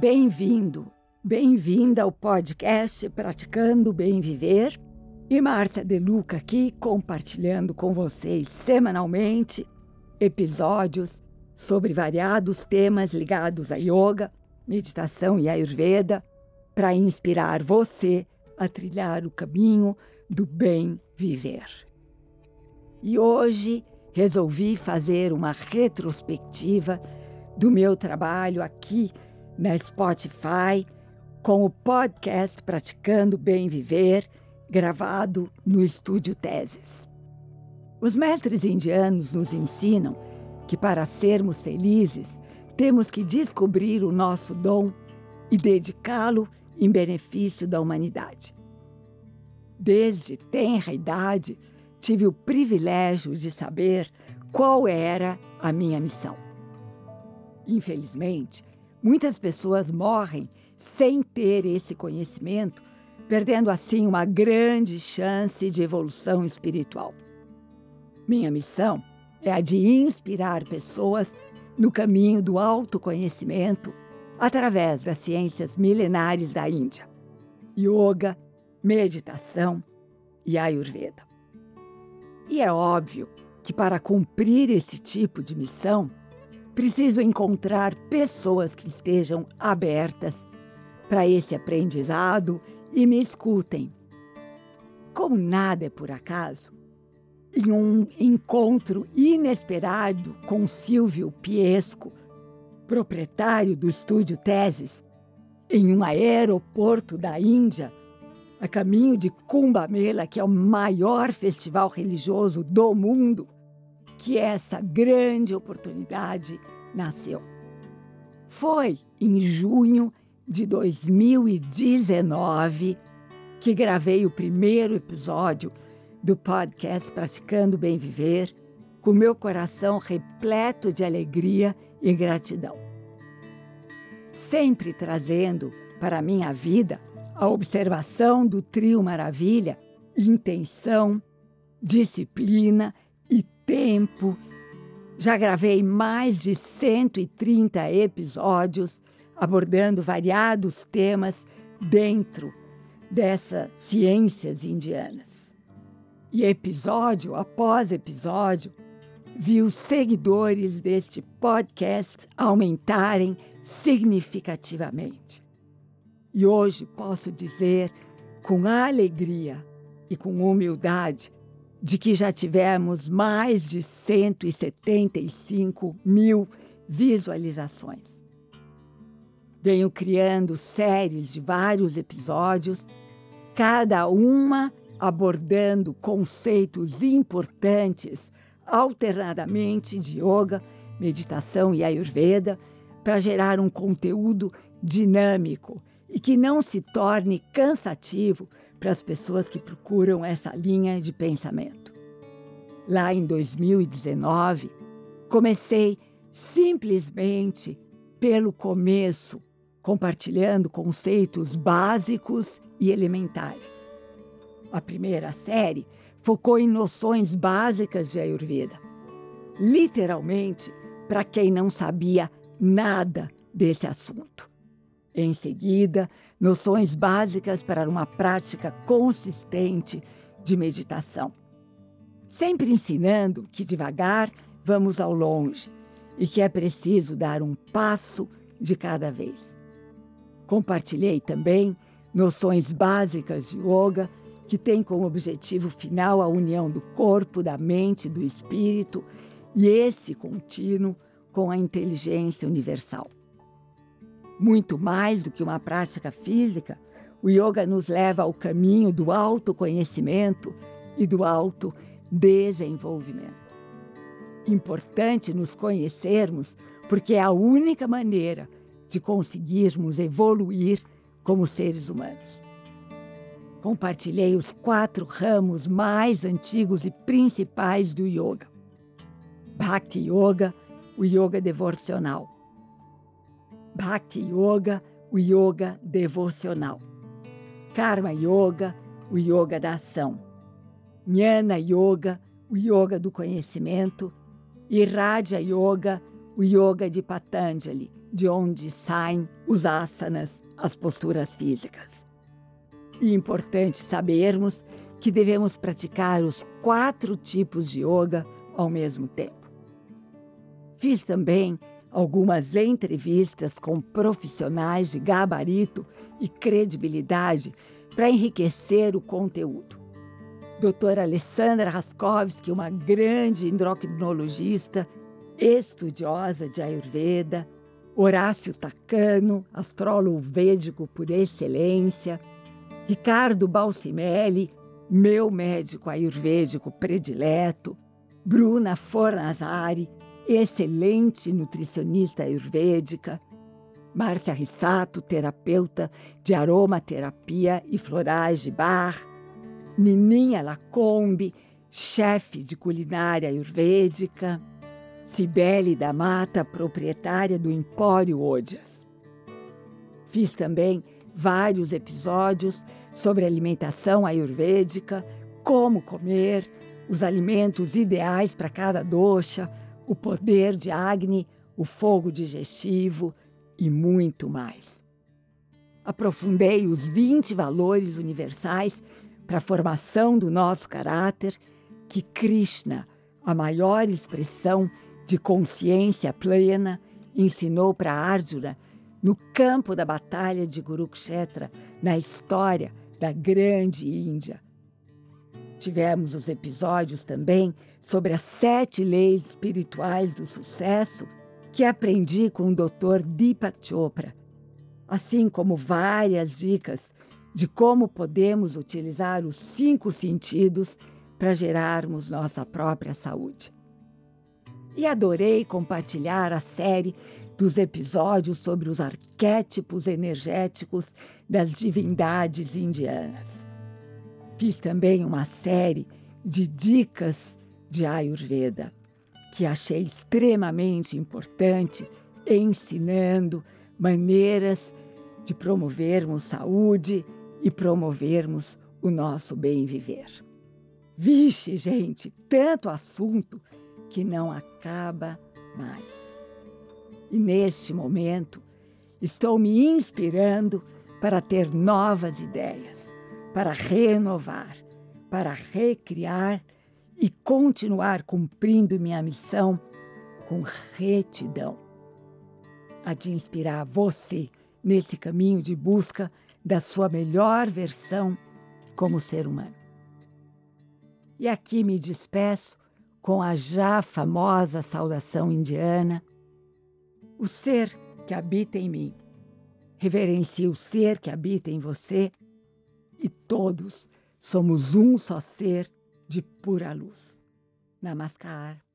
Bem-vindo, bem-vinda ao podcast Praticando Bem Viver. E Marta De Luca aqui compartilhando com vocês semanalmente episódios sobre variados temas ligados a yoga, meditação e ayurveda para inspirar você a trilhar o caminho do bem viver. E hoje resolvi fazer uma retrospectiva do meu trabalho aqui na Spotify com o podcast Praticando Bem Viver, gravado no estúdio Teses. Os mestres indianos nos ensinam que para sermos felizes temos que descobrir o nosso dom e dedicá-lo em benefício da humanidade. Desde tenra idade, tive o privilégio de saber qual era a minha missão. Infelizmente, muitas pessoas morrem sem ter esse conhecimento, perdendo assim uma grande chance de evolução espiritual. Minha missão é a de inspirar pessoas no caminho do autoconhecimento através das ciências milenares da Índia: yoga, meditação e ayurveda. E é óbvio que para cumprir esse tipo de missão, preciso encontrar pessoas que estejam abertas para esse aprendizado e me escutem. Como nada é por acaso, em um encontro inesperado com Silvio Piesco, proprietário do estúdio Teses, em um aeroporto da Índia, a caminho de Kumbh Mela, que é o maior festival religioso do mundo, que essa grande oportunidade nasceu. Foi em junho de 2019 que gravei o primeiro episódio do podcast Praticando Bem Viver, com meu coração repleto de alegria e gratidão. Sempre trazendo para a minha vida a observação do trio maravilha, intenção, disciplina tempo. Já gravei mais de 130 episódios abordando variados temas dentro dessas ciências indianas. E episódio após episódio, vi os seguidores deste podcast aumentarem significativamente. E hoje posso dizer com alegria e com humildade de que já tivemos mais de 175 mil visualizações. Venho criando séries de vários episódios, cada uma abordando conceitos importantes alternadamente de yoga, meditação e ayurveda para gerar um conteúdo dinâmico e que não se torne cansativo para as pessoas que procuram essa linha de pensamento. Lá em 2019, comecei simplesmente pelo começo, compartilhando conceitos básicos e elementares. A primeira série focou em noções básicas de Ayurveda. Literalmente, para quem não sabia nada desse assunto. Em seguida, noções básicas para uma prática consistente de meditação. Sempre ensinando que devagar vamos ao longe e que é preciso dar um passo de cada vez. Compartilhei também noções básicas de yoga que têm como objetivo final a união do corpo, da mente, do espírito e esse contínuo com a inteligência universal. Muito mais do que uma prática física, o yoga nos leva ao caminho do autoconhecimento e do autodesenvolvimento. Importante nos conhecermos porque é a única maneira de conseguirmos evoluir como seres humanos. Compartilhei os quatro ramos mais antigos e principais do yoga: Bhakti Yoga, o yoga devocional Bhakti Yoga, o yoga devocional. Karma Yoga, o yoga da ação. Jnana Yoga, o yoga do conhecimento. E Raja Yoga, o Yoga de Patanjali, de onde saem os asanas, as posturas físicas. E importante sabermos que devemos praticar os quatro tipos de yoga ao mesmo tempo. Fiz também algumas entrevistas com profissionais de gabarito e credibilidade para enriquecer o conteúdo. Doutora Alessandra Raskovski, uma grande endocrinologista, estudiosa de Ayurveda, Horácio Tacano, astrólogo védico por excelência, Ricardo Balsimelli, meu médico ayurvédico predileto, Bruna Fornazari, excelente nutricionista ayurvédica, Márcia Rissato, terapeuta de aromaterapia e florais de bar, Nininha Lacombe, chefe de culinária ayurvédica, Cibele da Mata, proprietária do Empório Odias. Fiz também vários episódios sobre alimentação ayurvédica, como comer, os alimentos ideais para cada dosha, o poder de Agni, o fogo digestivo e muito mais. Aprofundei os 20 valores universais para a formação do nosso caráter que Krishna, a maior expressão de consciência plena, ensinou para Arjuna no campo da batalha de Kurukshetra, na história da grande Índia. Tivemos os episódios também sobre as sete leis espirituais do sucesso que aprendi com o Dr. Deepak Chopra, assim como várias dicas de como podemos utilizar os cinco sentidos para gerarmos nossa própria saúde. E adorei compartilhar a série dos episódios sobre os arquétipos energéticos das divindades indianas. Fiz também uma série de dicas de Ayurveda, que achei extremamente importante, ensinando maneiras de promovermos saúde e promovermos o nosso bem viver. Vixe, gente, tanto assunto que não acaba mais. E neste momento, estou me inspirando para ter novas ideias, para renovar, para recriar e continuar cumprindo minha missão com retidão. A de inspirar você nesse caminho de busca da sua melhor versão como ser humano. E aqui me despeço com a já famosa saudação indiana o ser que habita em mim. Reverencie o ser que habita em você e todos somos um só ser de pura luz. Namaskar.